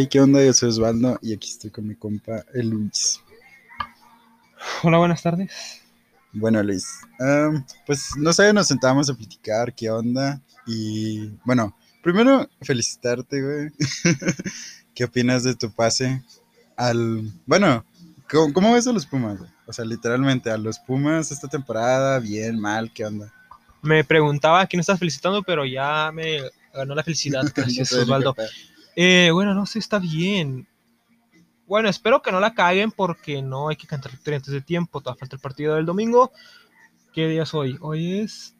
Hey, ¿qué onda? Yo soy Osvaldo y aquí estoy con mi compa el Luis. Hola, buenas tardes. Bueno, Luis, am, pues no sé, nos sentamos a platicar qué onda y bueno, primero felicitarte, güey. ¿Qué opinas de tu pase al... Bueno, ¿cómo, cómo ves a los Pumas? güey? O sea, literalmente, a los Pumas esta temporada, bien, mal, ¿qué onda? Me preguntaba a quién estás felicitando, pero ya me ganó la felicidad. Gracias, Osvaldo. Eh, bueno, no sé, está bien. Bueno, espero que no la caguen porque no hay que cantar victoria antes de tiempo. Todavía falta el partido del domingo. ¿Qué día es hoy? Hoy es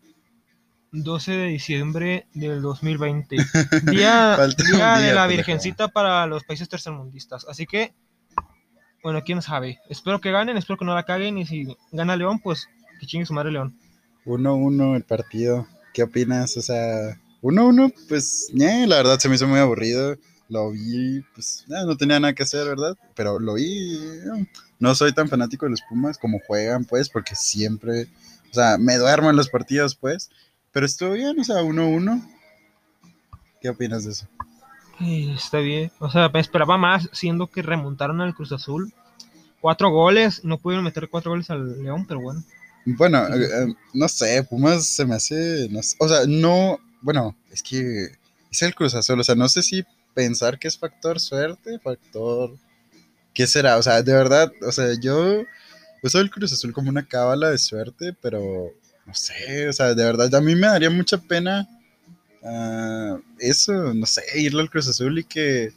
12 de diciembre del 2020. Día, un día de día, la. Virgencita para los países tercermundistas. Así que, bueno, quién sabe. Espero que ganen, espero que no la caguen. Y si gana León, pues que chingue su madre León. 1-1 el partido. ¿Qué opinas? O sea, 1-1, pues, ñe, la verdad se me hizo muy aburrido. Lo vi, pues, ya, no tenía nada que hacer, ¿verdad? Pero lo vi. eh, No soy tan fanático de los Pumas como juegan, pues, porque siempre, o sea, me duermo en los partidos, pues. Pero estuvo bien, o sea, 1-1. ¿Qué opinas de eso? Eh, está bien. O sea, me esperaba más, siendo que remontaron al Cruz Azul. Cuatro goles, no pudieron meter cuatro goles al León, pero bueno. Bueno, eh, eh, no sé, Pumas se me hace, no sé, o sea, no, bueno, es que es el Cruz Azul, o sea, no sé si pensar que es factor suerte, factor, ¿qué será? O sea, de verdad, o sea, yo uso el Cruz Azul como una cábala de suerte, pero no sé, o sea, de verdad, a mí me daría mucha pena ah, eso, no sé, irle al Cruz Azul y que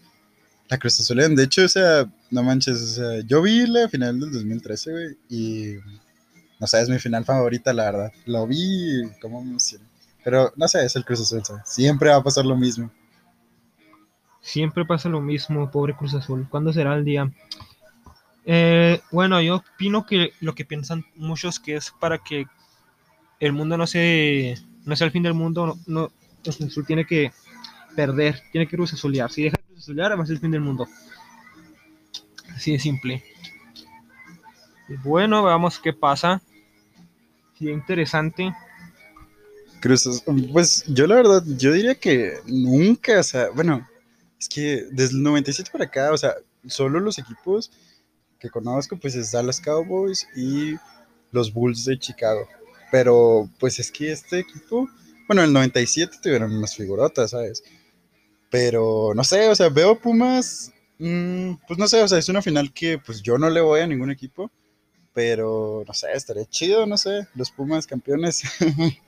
la Cruz Azul, de hecho, o sea, no manches, o sea, yo vi la final del 2013, güey, y no sé, es mi final favorita, la verdad. Lo vi, como me emocioné. Pero no sé, es el Cruz Azul, ¿sabes? Siempre va a pasar lo mismo. Siempre pasa lo mismo, pobre Cruz Azul. ¿Cuándo será el día? Eh, bueno, yo opino que lo que piensan muchos que es para que el mundo no se no sea el fin del mundo, no, Cruz Azul tiene que perder, tiene que Cruz Azulear. Si deja de Cruz Azulear, va a el fin del mundo. Así de simple. Bueno, veamos qué pasa. Sí, interesante. Cruz pues yo la verdad, yo diría que nunca, o sea, bueno, es que desde el 97 para acá, o sea, solo los equipos que conozco, pues es Dallas Cowboys y los Bulls de Chicago. Pero pues es que este equipo, bueno, el 97 tuvieron unas figurotas, ¿sabes? Pero no sé, o sea, veo Pumas, mm, pues no sé, o sea, es una final que pues yo no le voy a ningún equipo, pero no sé, estaría chido, no sé, los Pumas campeones.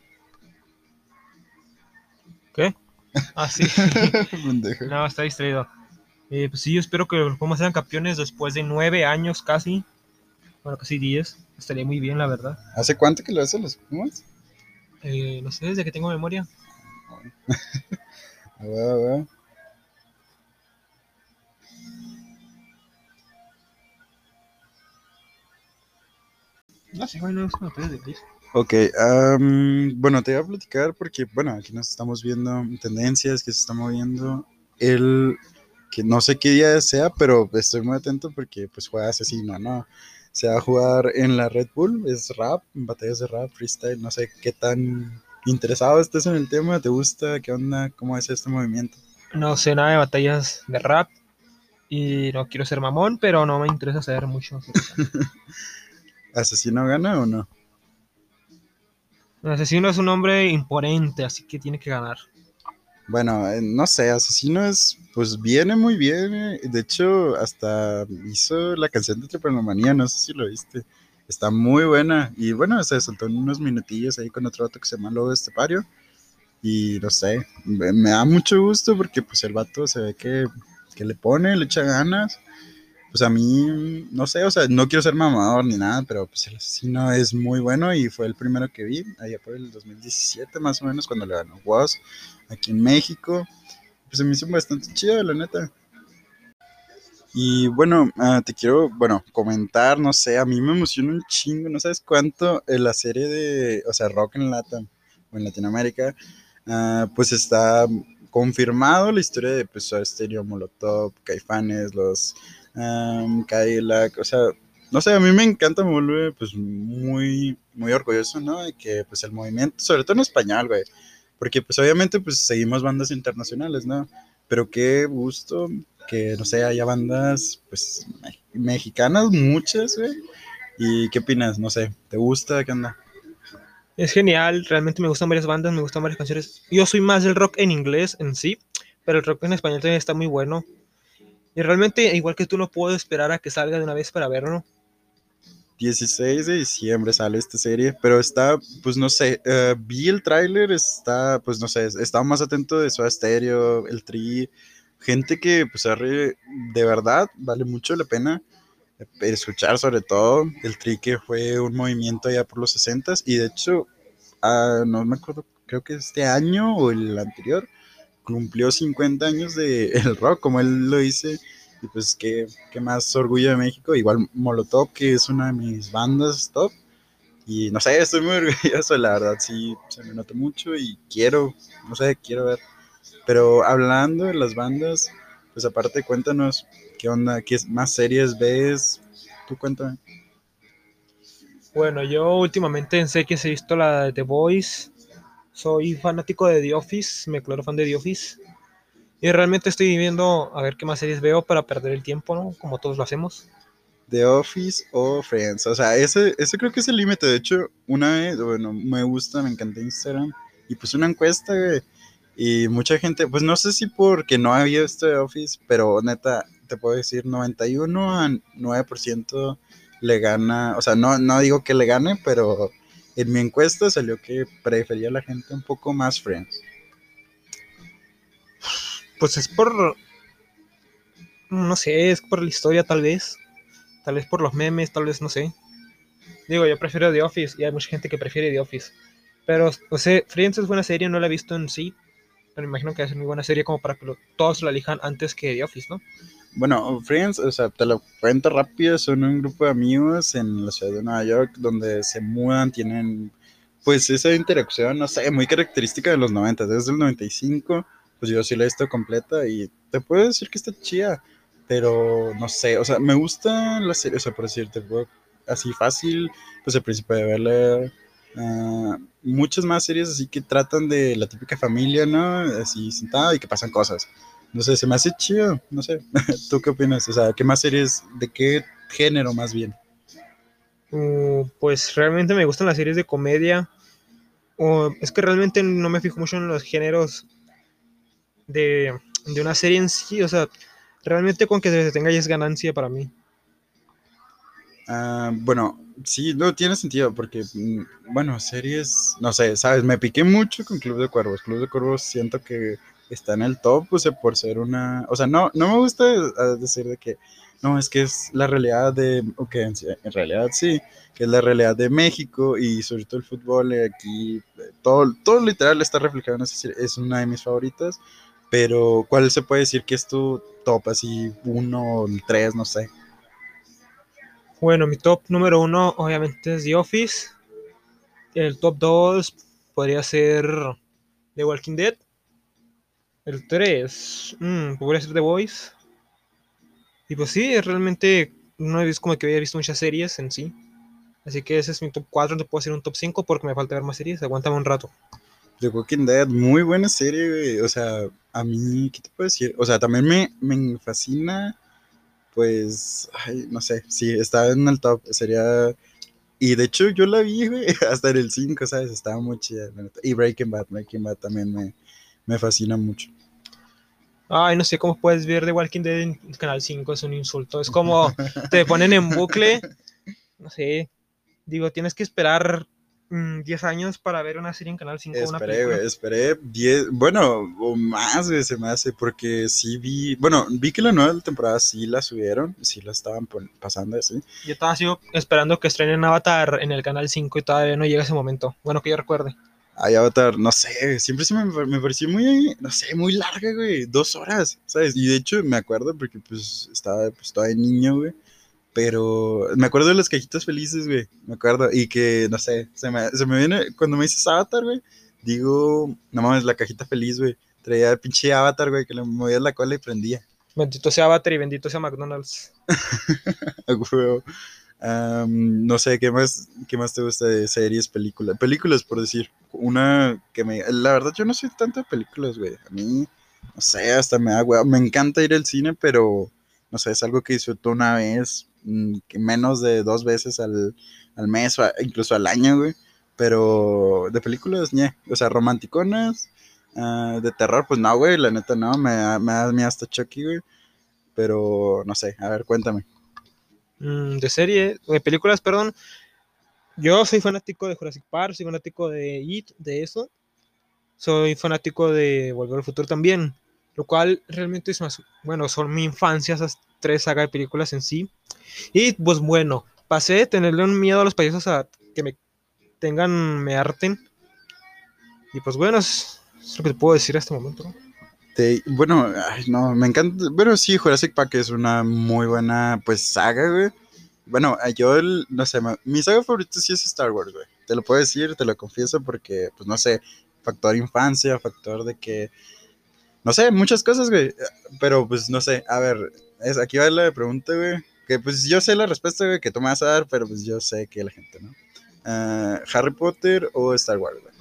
¿Qué? Ah, sí. No, está distraído. Eh, pues sí, yo espero que los Pumas sean campeones después de nueve años casi. Bueno, casi diez. Estaría muy bien, la verdad. ¿Hace cuánto que lo hacen los Pumas? Eh, no sé, desde que tengo memoria. A ver, a ver. No sé, bueno, es una de. Ok, am, bueno, te voy a platicar porque, bueno, aquí nos estamos viendo tendencias que se están moviendo. El que no sé qué día sea, pero estoy muy atento porque pues juega asesino, ¿no? Se va a jugar en la Red Bull, es rap, batallas de rap, freestyle, no sé qué tan interesado estés en el tema, ¿te gusta? ¿Qué onda? ¿Cómo es este movimiento? No sé nada de batallas de rap. Y no quiero ser mamón, pero no me interesa saber mucho. ¿Asesino gana o no? El asesino es un hombre imponente, así que tiene que ganar. Bueno, eh, no sé, Asesino es, pues viene muy bien. eh, De hecho, hasta hizo la canción de Tripanomanía, no sé si lo viste. Está muy buena. Y bueno, se soltó unos minutillos ahí con otro vato que se llama Lobo Estepario. Y no sé, me, me da mucho gusto porque pues el vato se ve que, que le pone, le echa ganas. Pues a mí, no sé, o sea, no quiero ser mamador ni nada, pero pues el asesino es muy bueno y fue el primero que vi, allá por el 2017 más o menos, cuando le ganó Woz aquí en México. Pues se me hizo bastante chido, la neta. Y bueno, ah, te quiero, bueno, comentar, no sé, a mí me emociona un chingo, no sabes cuánto eh, la serie de, o sea, Rock en Latam o en Latinoamérica, ah, pues está confirmado la historia de pues Stereo, Molotov, Caifanes, los um, o sea, no sé, a mí me encanta, me vuelve pues muy, muy orgulloso, ¿no? De que pues el movimiento, sobre todo en español, güey, porque pues obviamente pues seguimos bandas internacionales, ¿no? pero qué gusto que, no sé, haya bandas, pues, mexicanas, muchas, güey. ¿Y qué opinas? No sé, ¿te gusta? ¿Qué onda? Es genial, realmente me gustan varias bandas, me gustan varias canciones. Yo soy más del rock en inglés en sí, pero el rock en español también está muy bueno. Y realmente, igual que tú, no puedo esperar a que salga de una vez para verlo. 16 de diciembre sale esta serie, pero está, pues no sé, uh, vi el tráiler, está, pues no sé, estaba más atento de su Stereo, el Tri, gente que, pues, de verdad, vale mucho la pena escuchar sobre todo el Tri que fue un movimiento ya por los 60 y de hecho, uh, no me acuerdo, creo que este año o el anterior, cumplió 50 años de el rock, como él lo dice, y pues qué, qué más orgullo de México, igual Molotov, que es una de mis bandas top, y no sé, estoy muy orgulloso, la verdad, sí, se me nota mucho y quiero, no sé, quiero ver. Pero hablando de las bandas, pues aparte cuéntanos qué onda, qué más series ves, tú cuéntame. Bueno, yo últimamente sé que he visto la de The Voice, soy fanático de The Office, me declaro fan de The Office. Y realmente estoy viendo a ver qué más series veo para perder el tiempo, ¿no? Como todos lo hacemos. The Office o Friends. O sea, ese, ese creo que es el límite. De hecho, una vez, bueno, me gusta, me encanta Instagram. Y puse una encuesta, Y mucha gente, pues no sé si porque no había este The Office, pero neta, te puedo decir 91 a 9% le gana. O sea, no, no digo que le gane, pero en mi encuesta salió que prefería a la gente un poco más Friends. Pues es por. No sé, es por la historia, tal vez. Tal vez por los memes, tal vez, no sé. Digo, yo prefiero The Office y hay mucha gente que prefiere The Office. Pero, o sea, Friends es buena serie, no la he visto en sí. Pero imagino que es muy buena serie como para que todos la elijan antes que The Office, ¿no? Bueno, Friends, o sea, te lo cuento rápido, son un grupo de amigos en la ciudad de Nueva York donde se mudan, tienen pues esa interacción, no sé, muy característica de los 90, desde el 95, pues yo sí la he visto completa y te puedo decir que está chida, pero no sé, o sea, me gusta la serie, o sea, por decirte, así fácil, pues al principio de verla, uh, muchas más series así que tratan de la típica familia, ¿no? Así sentada y que pasan cosas. No sé, se me hace chido, no sé. ¿Tú qué opinas? O sea, ¿qué más series, de qué género más bien? Uh, pues realmente me gustan las series de comedia. Uh, es que realmente no me fijo mucho en los géneros de, de una serie en sí. O sea, realmente con que se detenga ya es ganancia para mí. Uh, bueno, sí, no tiene sentido porque, mm, bueno, series, no sé, sabes, me piqué mucho con Club de Cuervos. Club de Cuervos siento que está en el top, pues por ser una, o sea, no, no me gusta eh, decir de que, no, es que es la realidad de, ok, en, realidad sí, que es la realidad de México y sobre todo el fútbol eh, aquí, todo, todo literal está reflejado en esa es una de mis favoritas, pero ¿cuál se puede decir que es tu top, así, uno, tres, no sé? Bueno, mi top número uno obviamente es The Office, el top dos podría ser The Walking Dead, el 3, mmm, podría ser The Voice. Y pues sí, realmente no he visto como que había visto muchas series en sí. Así que ese es mi top 4, no puedo hacer un top 5 porque me falta ver más series, aguántame un rato. The Walking Dead, muy buena serie, güey. O sea, a mí, ¿qué te puedo decir? O sea, también me, me fascina, pues, ay, no sé, sí, está en el top, sería... Y de hecho yo la vi, güey, hasta en el 5, ¿sabes? Estaba muy chida. Y Breaking Bad, Breaking Bad también me, me fascina mucho. Ay, no sé cómo puedes ver The Walking Dead en Canal 5, es un insulto. Es como te ponen en bucle. No sé. Digo, tienes que esperar 10 mm, años para ver una serie en Canal 5. Esperé, esperé 10, bueno, o más, se me hace, porque sí vi, bueno, vi que la nueva temporada sí la subieron, sí la estaban pasando así. Yo estaba así esperando que estrenen Avatar en el Canal 5 y todavía no llega ese momento. Bueno, que yo recuerde. Ay, Avatar, no sé, siempre se me, me, pareció muy, no sé, muy larga, güey, dos horas, ¿sabes? Y de hecho me acuerdo porque pues estaba pues todavía niño, güey, pero me acuerdo de las cajitas felices, güey, me acuerdo, y que, no sé, se me, se me viene, cuando me dices Avatar, güey, digo, no mames, la cajita feliz, güey, traía el pinche Avatar, güey, que le movía la cola y prendía. Bendito sea Avatar y bendito sea McDonald's. no sé, ¿qué más, ¿qué más te gusta de series, películas? Películas, por decir. Una que me... La verdad, yo no soy tanto de películas, güey. A mí no sé, hasta me da hueva. Me encanta ir al cine, pero no sé, es algo que disfruto una vez, mm, menos de dos veces al, al mes o incluso al año, güey. Pero de películas, ñe. O sea, romanticonas, ah, de terror, pues no, güey, la neta no, me, me da hasta Chucky, güey. Pero no sé, a ver, cuéntame. Mm, de serie, de películas, perdón. Yo soy fanático de Jurassic Park, soy fanático de It, de eso. Soy fanático de Volver al Futuro también, lo cual realmente es más, bueno, son mi infancia esas tres sagas de películas en sí. Y pues bueno, pasé de tenerle un miedo a los payasos a que me tengan, me harten. Y pues bueno, es, lo que te puedo decir a este momento. ¿No? Te- bueno, ay, no, me encanta. Bueno, sí, Jurassic Park es una muy buena, pues, saga, güey. Bueno, eh, yo, no sé, mi saga favorita sí es Star Wars, güey. Te lo puedo decir, te lo confieso, porque, pues, no sé, factor infancia, factor de que, no sé, muchas cosas, güey. Pero, pues, no sé, a ver, es, aquí va la pregunta, güey. Que, pues, yo sé la respuesta, güey, que tú me vas a dar, pero, pues, yo sé que la gente, ¿no? Ah, ¿Harry Potter o Star Wars, güey?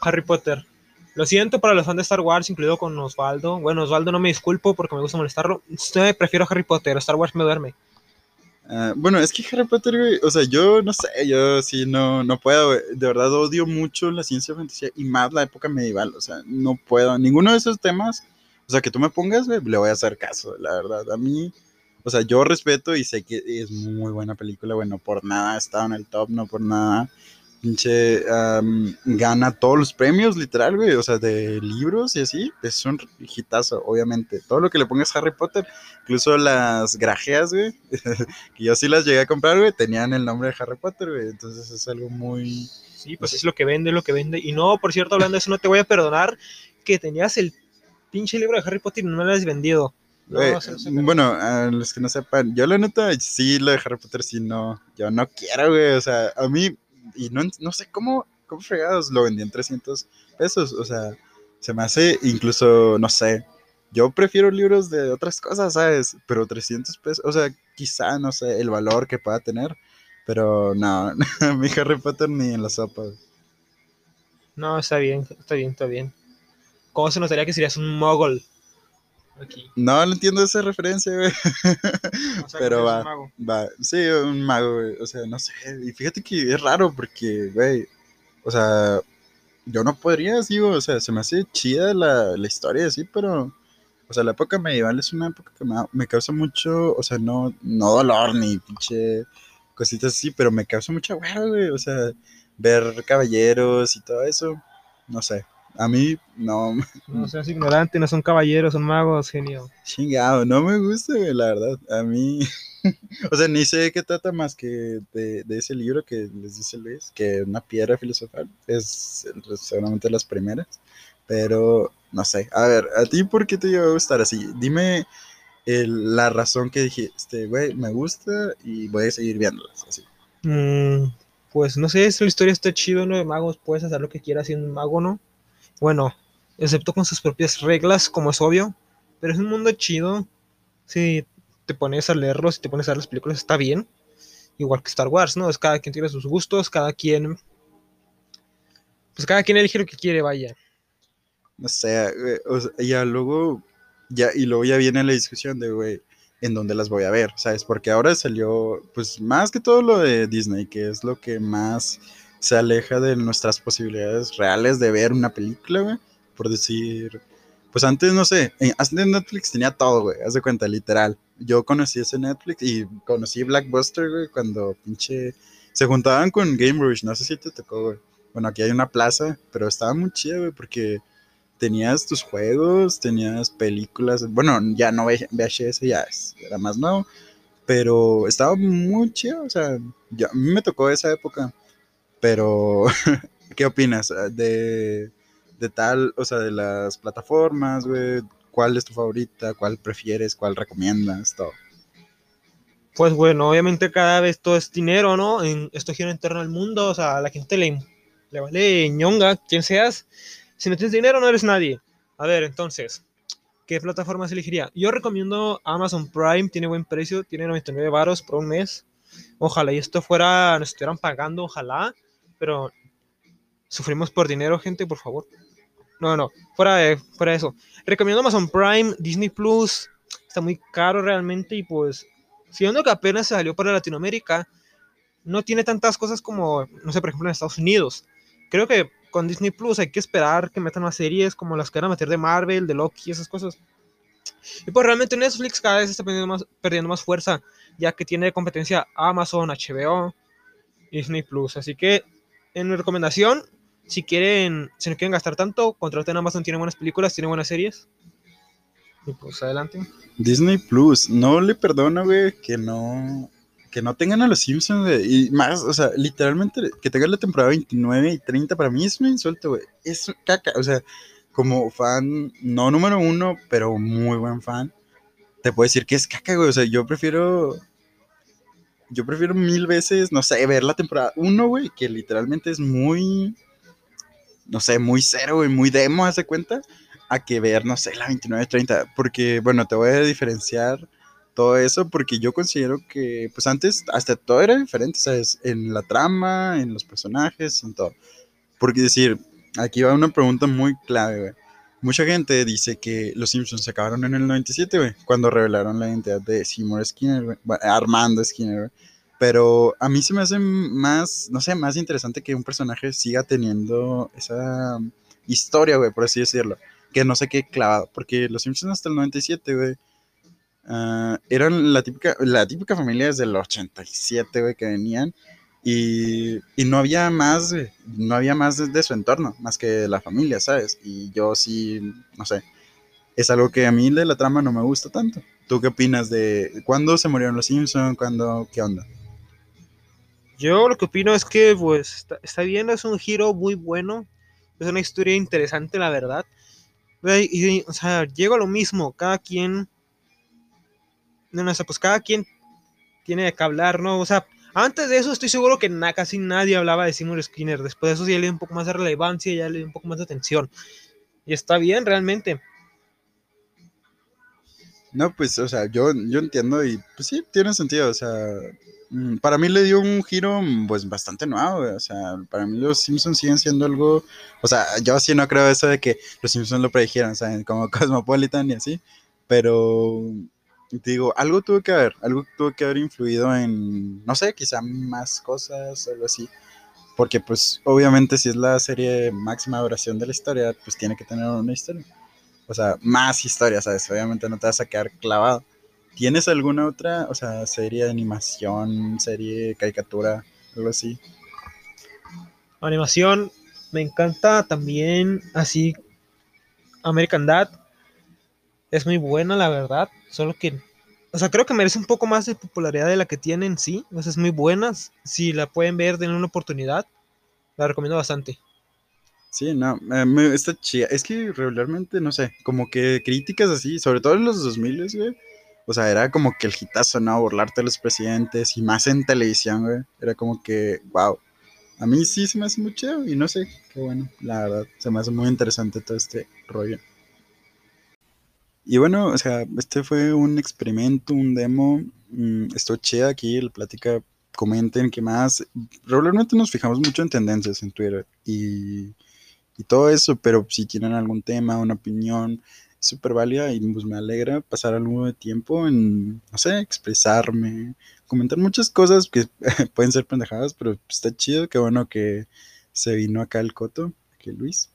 Harry Potter. Lo siento para los fans de Star Wars, incluido con Osvaldo. Bueno, Osvaldo no me disculpo porque me gusta molestarlo. Usted prefiero Harry Potter, Star Wars me duerme. Ah, bueno, es que Harry Potter, güey, o sea, yo no sé, yo sí no, no puedo, güey. De verdad odio mucho la ciencia fantasía y más la época medieval, o sea, no puedo. Ninguno de esos temas, o sea, que tú me pongas, güey, le voy a hacer caso, la verdad. A mí, o sea, yo respeto y sé que es muy buena película, bueno, por nada ha estado en el top, no por nada. Pinche, gana todos los premios, literal, güey, o sea, de libros y así, es un hitazo, obviamente. Todo lo que le pongas a Harry Potter, incluso las grajeas, güey, que yo sí las llegué a comprar, güey, tenían el nombre de Harry Potter, güey. Entonces es algo muy. Sí, pues es lo que vende, lo que vende. Y no, por cierto, hablando de eso, no te voy a perdonar que tenías el pinche libro de Harry Potter y no me lo has vendido. No, bueno, a los que no sepan, yo la neta, sí, lo de Harry Potter, sí, no. Yo no quiero, güey. O sea, a mí, y no, no sé cómo, cómo fregados lo vendí en 300 pesos. O sea, se me hace incluso, no sé. Yo prefiero libros de otras cosas, ¿sabes? Pero 300 pesos, o sea, quizá, no sé, el valor que pueda tener. Pero no, mi Harry Potter ni en la sopa. No, está bien, está bien, está bien. ¿Cómo se notaría que serías un mogol? Aquí. No, no entiendo esa referencia, güey. O sea, Pero va. un mago. Va, sí, un mago, güey. O sea, no sé. Y fíjate que es raro porque, güey, o sea, yo no podría, digo, o sea, se me hace chida la, la historia, sí, pero, o sea, la época medieval es una época que me, me causa mucho, o sea, no, no dolor ni pinche cositas así, pero me causa mucha hueva, güey. O sea, ver caballeros y todo eso, no sé. A mí, no, No seas ignorante, no son caballeros, son magos, genio. Chingado, no me gusta, güey, la verdad. A mí, o sea, ni sé de qué trata más que de, de ese libro que les dice Luis, que una piedra filosofal es seguramente las primeras, pero no sé. A ver, ¿a ti por qué te iba a gustar así? Dime el- la razón que dijiste, güey, me gusta y voy a seguir viéndolas así. Mm, pues no sé, la historia está chido, ¿no? De magos, puedes hacer lo que quieras siendo un mago, ¿no? Bueno, excepto con sus propias reglas, como es obvio. Pero es un mundo chido. Si te pones a leerlos, si te pones a ver las películas, está bien. Igual que Star Wars, ¿no? Es cada quien tiene sus gustos, cada quien. Pues cada quien elige lo que quiere, vaya. Güey, o sea, ya luego, ya, y luego ya viene la discusión de, güey, en dónde las voy a ver, ¿sabes? Porque ahora salió, pues, más que todo lo de Disney, que es lo que más se aleja de nuestras posibilidades reales de ver una película, güey, por decir, pues antes, no sé, en- antes Netflix tenía todo, güey, haz de cuenta, literal. Yo conocí ese Netflix y conocí Blackbuster, güey, cuando pinche, se juntaban con Game Rush, no sé si te tocó, güey. Bueno, aquí hay una plaza, pero estaba muy chido, güey, porque tenías tus juegos, tenías películas, bueno, ya no VHS, ya era más nuevo, pero estaba muy chido, o sea, a mí me tocó esa época, pero ¿qué opinas ah, de, de tal, o sea, de las plataformas, güey? ¿Cuál es tu favorita? ¿Cuál prefieres? ¿Cuál recomiendas? Todo. Pues bueno, obviamente cada vez todo es dinero, ¿no? En, esto gira en torno al mundo, o sea, a la gente le, le vale ñonga, quien seas. Si no tienes dinero, no eres nadie. A ver, entonces, ¿qué plataformas elegiría? Yo recomiendo Amazon Prime, tiene buen precio, tiene 99 varos por un mes. Ojalá y esto fuera, nos estuvieran pagando, ojalá, pero sufrimos por dinero, gente, por favor. No, no, fuera de, fuera de eso. Recomiendo Amazon Prime, Disney Plus. Está muy caro realmente y pues, siendo que apenas se salió para Latinoamérica, no tiene tantas cosas como, no sé, por ejemplo en Estados Unidos. Creo que con Disney Plus hay que esperar que metan más series como las que van a meter de Marvel, de Loki, esas cosas. Y pues realmente Netflix cada vez está perdiendo más, perdiendo más fuerza, ya que tiene competencia Amazon, HBO, Disney Plus. Así que, en mi recomendación, si quieren, si no quieren gastar tanto, contraten Amazon, tiene buenas películas, tiene buenas series. Y pues adelante. Disney Plus, no le perdona, güey, que no que no tengan a los Simpsons, güey. Y más, o sea, literalmente que tengan la temporada 29 y 30 para mí es un insulto, güey. Es caca, o sea, como fan, no número uno, pero muy buen fan, te puedo decir que es caca, güey. O sea, yo prefiero. Yo prefiero mil veces, no sé, ver la temporada 1, güey, que literalmente es muy. No sé, muy cero, güey, muy demo, hace cuenta, a que ver, no sé, la 29-30. Porque, bueno, te voy a diferenciar todo eso porque yo considero que, pues antes, hasta todo era diferente, ¿sabes? En la trama, en los personajes, en todo. Porque decir, aquí va una pregunta muy clave, güey. Mucha gente dice que los Simpsons se acabaron en el 97, güey, cuando revelaron la identidad de Seymour Skinner, güey, Armando Skinner, güey. Pero a mí se me hace más, no sé, más interesante que un personaje siga teniendo esa historia, güey, por así decirlo. Que no sé qué clavado, porque los Simpsons hasta el 97, güey, uh, eran la típica, la típica familia desde el 87, güey, que venían y, no había más, no había más de, su entorno, más que la familia, ¿sabes? Y yo sí, no sé, es algo que a mí de la trama no me gusta tanto. ¿Tú qué opinas de cuándo se murieron los Simpsons? ¿Cuándo, qué onda? Yo lo que opino es que, pues, está, está bien, es un giro muy bueno, es una historia interesante, la verdad. Y, o sea, llego a lo mismo, cada quien, no, no, sea, pues cada quien tiene que hablar, ¿no? O sea, antes de eso estoy seguro que na, casi nadie hablaba de Seymour Skinner. Después de eso ya le dio un poco más de relevancia, ya le dio un poco más de atención. Y está bien realmente. No, pues, o sea, yo, yo entiendo y pues sí, tiene sentido. O sea, mm, para mí le dio un giro pues bastante nuevo. O sea, para mí los Simpsons siguen siendo algo... O sea, yo sí no creo eso de que los Simpsons lo predijeran, ¿saben? Como Cosmopolitan y así. Pero digo, algo tuvo que haber, algo tuvo que haber influido en, no sé, quizá más cosas, algo así. Porque pues obviamente si es la serie máxima duración de la historia, pues tiene que tener una historia. O sea, más historia, ¿sabes? Obviamente no te vas a quedar clavado. ¿Tienes alguna otra, o sea, serie de animación, serie, caricatura, algo así? Animación, me encanta también así American Dad. Es muy buena, la verdad. Solo que, o sea, creo que merece un poco más de popularidad de la que tiene en sí. O es muy buena. Si la pueden ver, denle una oportunidad. La recomiendo bastante. Sí, no, me, está chida. Es que regularmente, no sé, como que críticas así, sobre todo en los 2000, güey. O sea, era como que el hitazo, ¿no? Burlarte de los presidentes y más en televisión, güey. Era como que, wow. A mí sí se me hace muy chido y no sé, qué bueno, la verdad. Se me hace muy interesante todo este rollo. Y bueno, o sea, este fue un experimento, un demo. Mm, chida aquí, la plática. Comenten qué más. Regularmente nos fijamos mucho en tendencias en Twitter y, y todo eso, pero si tienen algún tema, una opinión, es súper válida y pues me alegra pasar algo de tiempo en, no sé, expresarme, comentar muchas cosas que pueden ser pendejadas, pero está chido, qué bueno que se vino acá el coto, aquí Luis.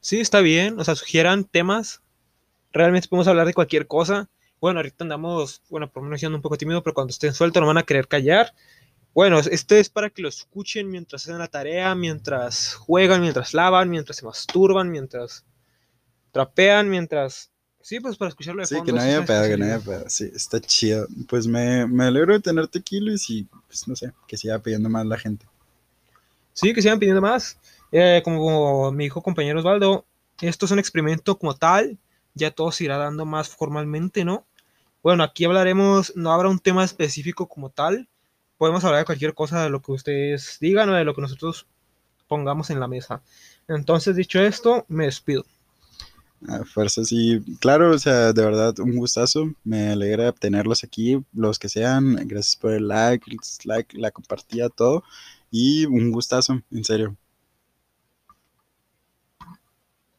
Sí, está bien, o sea, sugieran temas realmente podemos hablar de cualquier cosa. Bueno, ahorita andamos, bueno, por menos siendo un poco tímido, pero cuando estén sueltos no van a querer callar. Bueno, este es para que lo escuchen mientras hacen la tarea, mientras juegan, mientras lavan, mientras se masturban, mientras trapean, mientras... Sí, pues para escucharlo de sí, fondo. Sí, que no haya pedo, que no haya pedo. Sí, está chido. Pues me, me alegro de tenerte aquí, Luis, y pues no sé, que siga pidiendo más la gente. Sí, que sigan pidiendo más. Eh, como, como mi hijo compañero Osvaldo, esto es un experimento como tal ya todo se irá dando más formalmente, ¿no? Bueno, aquí hablaremos, no habrá un tema específico como tal, podemos hablar de cualquier cosa de lo que ustedes digan o de lo que nosotros pongamos en la mesa. Entonces, dicho esto, me despido. A fuerza, sí, claro, o sea, de verdad, un gustazo. Me alegra tenerlos aquí, los que sean. Gracias por el like, el dislike, la compartida, todo. Y un gustazo, en serio.